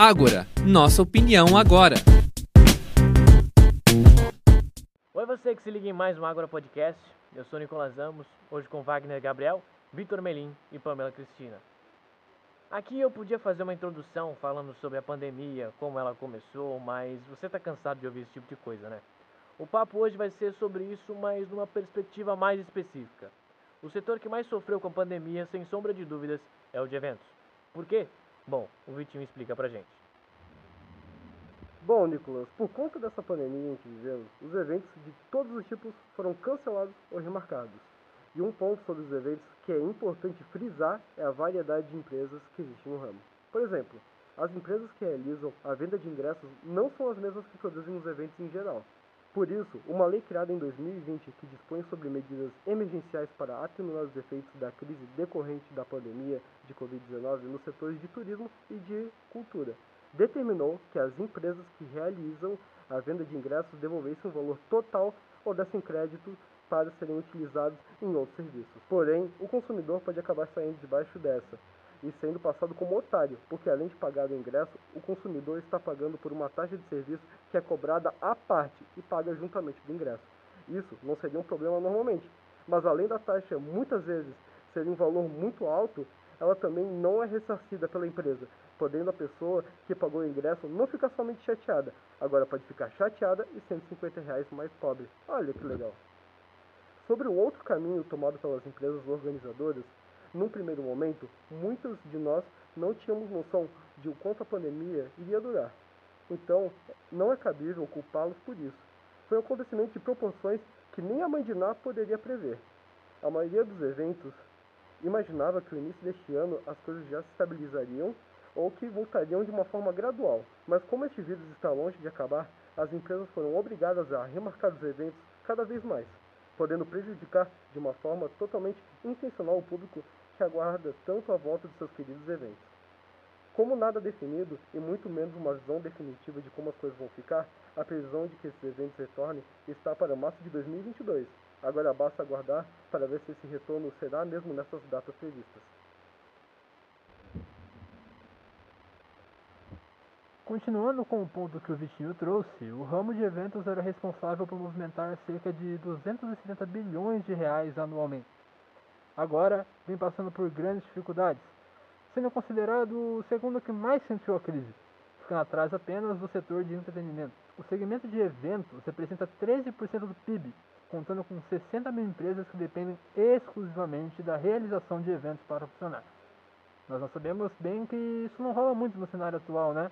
Ágora, nossa opinião agora. Oi você que se liga em mais um Ágora Podcast. Eu sou Nicolas Amos, hoje com Wagner Gabriel, Vitor Melim e Pamela Cristina. Aqui eu podia fazer uma introdução falando sobre a pandemia, como ela começou, mas você está cansado de ouvir esse tipo de coisa, né? O papo hoje vai ser sobre isso, mas numa perspectiva mais específica. O setor que mais sofreu com a pandemia, sem sombra de dúvidas, é o de eventos. Por quê? Bom, o Vitinho explica pra gente. Bom, Nicolas, por conta dessa pandemia em que vivemos, os eventos de todos os tipos foram cancelados ou remarcados. E um ponto sobre os eventos que é importante frisar é a variedade de empresas que existem no ramo. Por exemplo, as empresas que realizam a venda de ingressos não são as mesmas que produzem os eventos em geral. Por isso, uma lei criada em 2020 que dispõe sobre medidas emergenciais para atenuar os efeitos da crise decorrente da pandemia de Covid-19 nos setores de turismo e de cultura, determinou que as empresas que realizam a venda de ingressos devolvessem o valor total ou dessem crédito para serem utilizados em outros serviços. Porém, o consumidor pode acabar saindo debaixo dessa e sendo passado como otário, porque além de pagar o ingresso, o consumidor está pagando por uma taxa de serviço que é cobrada à parte e paga juntamente do ingresso. Isso não seria um problema normalmente, mas além da taxa muitas vezes ser um valor muito alto, ela também não é ressarcida pela empresa, podendo a pessoa que pagou o ingresso não ficar somente chateada, agora pode ficar chateada e 150 reais mais pobre. Olha que legal. Sobre o outro caminho tomado pelas empresas organizadoras, num primeiro momento, muitos de nós não tínhamos noção de o quanto a pandemia iria durar. Então, não é cabível culpá-los por isso. Foi um acontecimento de proporções que nem a mãe de Ná poderia prever. A maioria dos eventos imaginava que no início deste ano as coisas já se estabilizariam ou que voltariam de uma forma gradual. Mas como este vírus está longe de acabar, as empresas foram obrigadas a remarcar os eventos cada vez mais podendo prejudicar de uma forma totalmente intencional o público que aguarda tanto a volta de seus queridos eventos. Como nada definido e muito menos uma visão definitiva de como as coisas vão ficar, a previsão de que esses eventos retornem está para março de 2022. Agora basta aguardar para ver se esse retorno será mesmo nessas datas previstas. Continuando com o ponto que o Vitinho trouxe, o ramo de eventos era responsável por movimentar cerca de 270 bilhões de reais anualmente. Agora, vem passando por grandes dificuldades, sendo considerado o segundo que mais sentiu a crise, ficando atrás apenas do setor de entretenimento. O segmento de eventos representa 13% do PIB, contando com 60 mil empresas que dependem exclusivamente da realização de eventos para funcionar. Nós sabemos bem que isso não rola muito no cenário atual, né?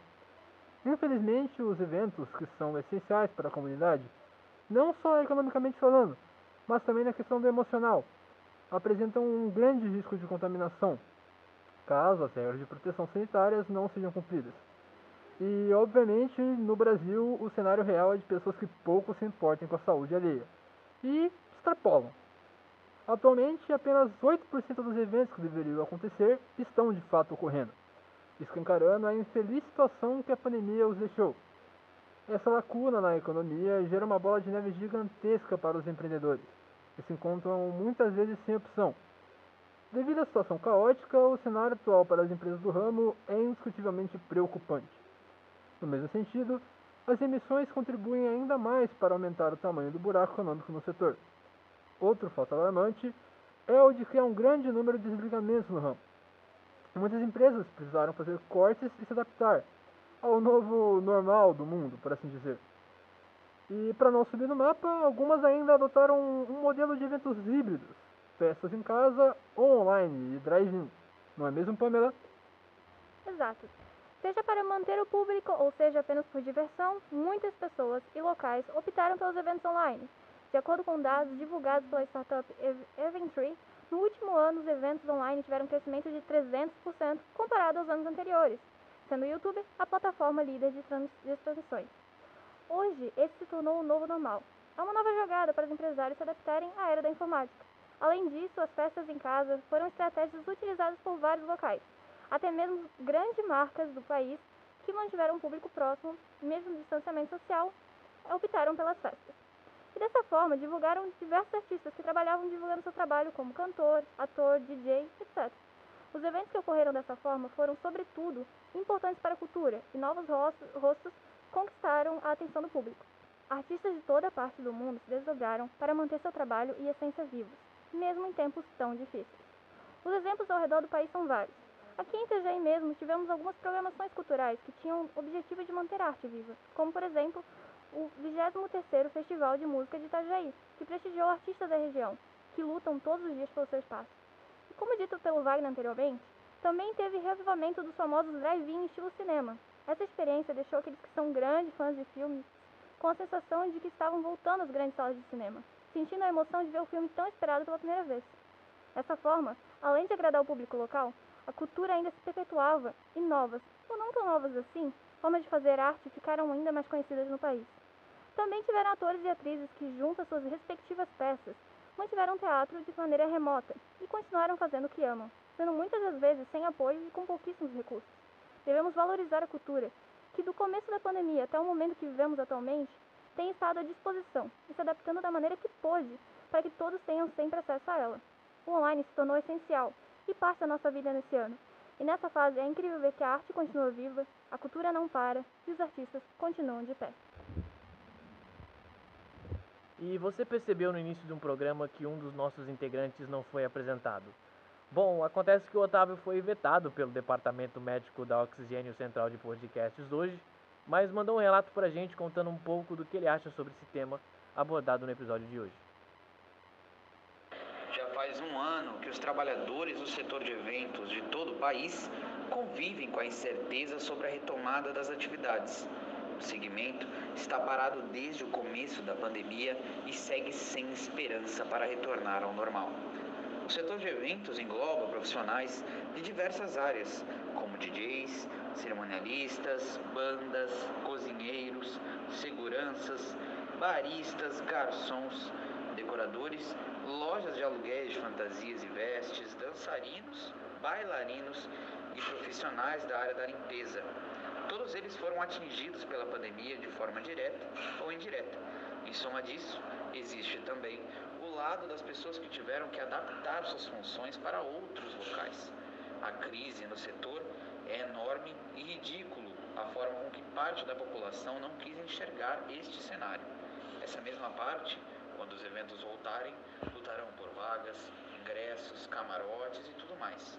Infelizmente, os eventos que são essenciais para a comunidade, não só economicamente falando, mas também na questão do emocional, apresentam um grande risco de contaminação, caso as regras de proteção sanitárias não sejam cumpridas. E, obviamente, no Brasil, o cenário real é de pessoas que pouco se importam com a saúde alheia e extrapolam. Atualmente, apenas 8% dos eventos que deveriam acontecer estão de fato ocorrendo escancarando a infeliz situação que a pandemia os deixou. Essa lacuna na economia gera uma bola de neve gigantesca para os empreendedores, que se encontram muitas vezes sem opção. Devido à situação caótica, o cenário atual para as empresas do ramo é indiscutivelmente preocupante. No mesmo sentido, as emissões contribuem ainda mais para aumentar o tamanho do buraco econômico no setor. Outro fato alarmante é o de que há um grande número de desligamentos no ramo. Muitas empresas precisaram fazer cortes e se adaptar ao novo normal do mundo, por assim dizer. E para não subir no mapa, algumas ainda adotaram um modelo de eventos híbridos, festas em casa ou online e drive-in. Não é mesmo, Pamela? Exato. Seja para manter o público ou seja apenas por diversão, muitas pessoas e locais optaram pelos eventos online. De acordo com dados divulgados pela startup Eventry, no último ano, os eventos online tiveram um crescimento de 300% comparado aos anos anteriores, sendo o YouTube a plataforma líder de, trans de transmissões. Hoje, esse se tornou o novo normal. É uma nova jogada para os empresários se adaptarem à era da informática. Além disso, as festas em casa foram estratégias utilizadas por vários locais, até mesmo grandes marcas do país que mantiveram um público próximo, mesmo no distanciamento social, optaram pelas festas. E dessa forma, divulgaram diversos artistas que trabalhavam divulgando seu trabalho como cantor, ator, DJ, etc. Os eventos que ocorreram dessa forma foram, sobretudo, importantes para a cultura e novos rostos conquistaram a atenção do público. Artistas de toda parte do mundo se desdobraram para manter seu trabalho e essência vivos, mesmo em tempos tão difíceis. Os exemplos ao redor do país são vários. Aqui em Itajaí mesmo tivemos algumas programações culturais que tinham o objetivo de manter a arte viva, como por exemplo o 23º Festival de Música de Itajaí, que prestigiou artistas da região, que lutam todos os dias pelo seu espaço. E como dito pelo Wagner anteriormente, também teve reavivamento dos famosos drive-in estilo cinema. Essa experiência deixou aqueles que são grandes fãs de filmes com a sensação de que estavam voltando às grandes salas de cinema, sentindo a emoção de ver o filme tão esperado pela primeira vez. Dessa forma, além de agradar o público local, a cultura ainda se perpetuava e novas, ou não tão novas assim, formas de fazer arte ficaram ainda mais conhecidas no país. Também tiveram atores e atrizes que, junto às suas respectivas peças, mantiveram teatro de maneira remota e continuaram fazendo o que amam, sendo muitas das vezes sem apoio e com pouquíssimos recursos. Devemos valorizar a cultura, que do começo da pandemia até o momento que vivemos atualmente, tem estado à disposição e se adaptando da maneira que pôde para que todos tenham sempre acesso a ela. O online se tornou essencial e parte da nossa vida nesse ano. E nessa fase é incrível ver que a arte continua viva, a cultura não para e os artistas continuam de pé. E você percebeu no início de um programa que um dos nossos integrantes não foi apresentado. Bom, acontece que o Otávio foi vetado pelo Departamento Médico da Oxigênio Central de Podcasts hoje, mas mandou um relato pra gente contando um pouco do que ele acha sobre esse tema abordado no episódio de hoje. Já faz um ano que os trabalhadores do setor de eventos de todo o país convivem com a incerteza sobre a retomada das atividades. O segmento está parado desde o começo da pandemia e segue sem esperança para retornar ao normal. O setor de eventos engloba profissionais de diversas áreas, como DJs, cerimonialistas, bandas, cozinheiros, seguranças, baristas, garçons, decoradores, lojas de aluguéis de fantasias e vestes, dançarinos, bailarinos e profissionais da área da limpeza, Todos eles foram atingidos pela pandemia de forma direta ou indireta. Soma disso, existe também o lado das pessoas que tiveram que adaptar suas funções para outros locais. A crise no setor é enorme e ridículo a forma com que parte da população não quis enxergar este cenário. Essa mesma parte, quando os eventos voltarem, lutarão por vagas, ingressos, camarotes e tudo mais.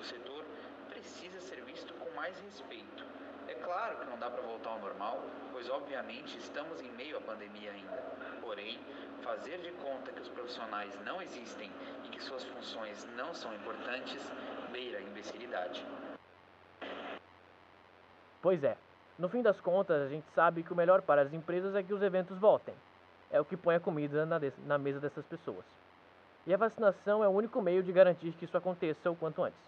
O setor precisa ser visto com mais respeito é claro que não dá para voltar ao normal, pois obviamente estamos em meio à pandemia ainda. Porém, fazer de conta que os profissionais não existem e que suas funções não são importantes beira a imbecilidade. Pois é, no fim das contas, a gente sabe que o melhor para as empresas é que os eventos voltem. É o que põe a comida na, na mesa dessas pessoas. E a vacinação é o único meio de garantir que isso aconteça o quanto antes.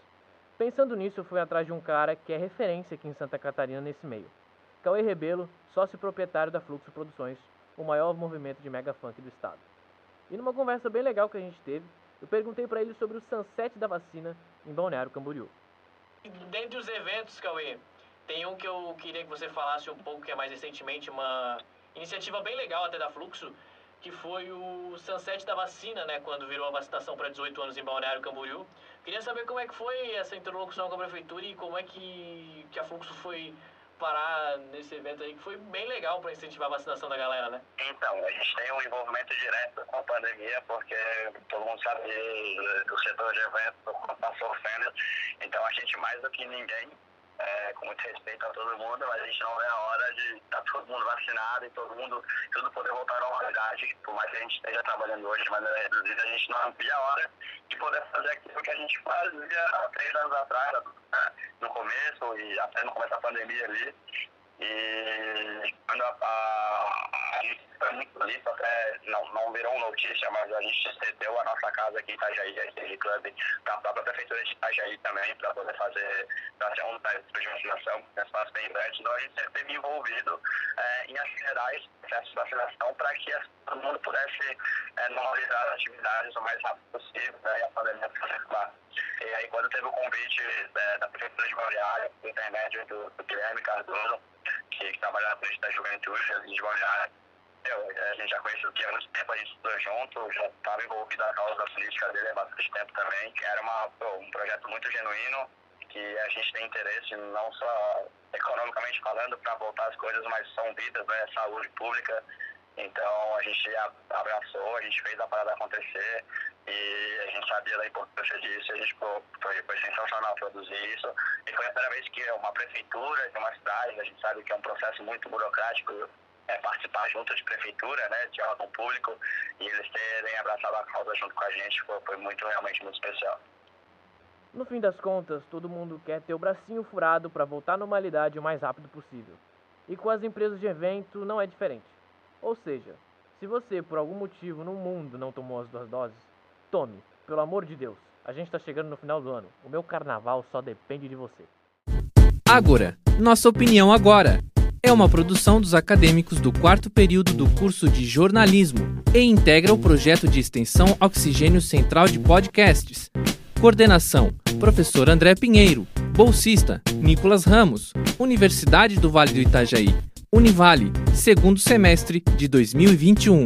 Pensando nisso, eu fui atrás de um cara que é referência aqui em Santa Catarina nesse meio. Cauê Rebelo, sócio proprietário da Fluxo Produções, o maior movimento de mega funk do estado. E numa conversa bem legal que a gente teve, eu perguntei para ele sobre o sunset da vacina em Balneário Camboriú. Dentre os eventos, Cauê, tem um que eu queria que você falasse um pouco, que é mais recentemente uma iniciativa bem legal até da Fluxo, que foi o sunset da vacina, né, quando virou a vacinação para 18 anos em Balneário Camboriú. Queria saber como é que foi essa interlocução com a prefeitura e como é que, que a Fluxo foi parar nesse evento aí, que foi bem legal para incentivar a vacinação da galera, né? Então, a gente tem um envolvimento direto com a pandemia, porque todo mundo sabe do setor de eventos está sofrendo. Então, a gente, mais do que ninguém, é, com muito respeito a todo mundo, mas a gente não vê a hora de estar tá todo mundo vacinado e todo mundo, tudo poder voltar à normalidade. Por mais que a gente esteja trabalhando hoje de maneira reduzida, a gente não vê a hora de poder fazer aquilo que a gente fazia há três anos atrás, né, no começo e até no começo da pandemia ali. E quando a, a, a gente foi muito bonito, até não, não virou notícia, mas a gente cedeu a nossa casa aqui em Itajaí, a Stage Club, a própria prefeitura de Itajaí também, para poder fazer, para ser um teste de vacinação, um espaço bem grande. Então a gente sempre esteve envolvido é, em acelerar esse processo de vacinação para que todo mundo pudesse é, normalizar as atividades o mais rápido possível né, e a pandemia acabar. E aí quando teve o convite é, da prefeitura de Balneário, por intermédio do, do Guilherme Cardoso, que, que trabalha na frente da juventude de Balneário, entendeu? A gente já conhece o Gui há muito tempo, a gente estudou junto, já estava envolvido na causa política dele há bastante tempo também, que era uma, um projeto muito genuíno, que a gente tem interesse não só economicamente falando para voltar as coisas, mas são vidas, né, saúde pública. Então a gente abraçou, a gente fez a parada acontecer e a gente sabia da importância disso, a gente foi, foi sensacional produzir isso. E foi a primeira vez que uma prefeitura de uma cidade, a gente sabe que é um processo muito burocrático, é, participar junto de prefeitura, né, de órgão público, e eles terem abraçado a causa junto com a gente foi, foi muito, realmente muito especial. No fim das contas, todo mundo quer ter o bracinho furado para voltar à normalidade o mais rápido possível. E com as empresas de evento não é diferente. Ou seja, se você por algum motivo no mundo não tomou as duas doses, tome, pelo amor de Deus. A gente está chegando no final do ano. O meu carnaval só depende de você. Agora, nossa opinião agora. É uma produção dos acadêmicos do quarto período do curso de jornalismo e integra o projeto de extensão Oxigênio Central de Podcasts Coordenação: Professor André Pinheiro. Bolsista: Nicolas Ramos. Universidade do Vale do Itajaí. Univale, segundo semestre de 2021.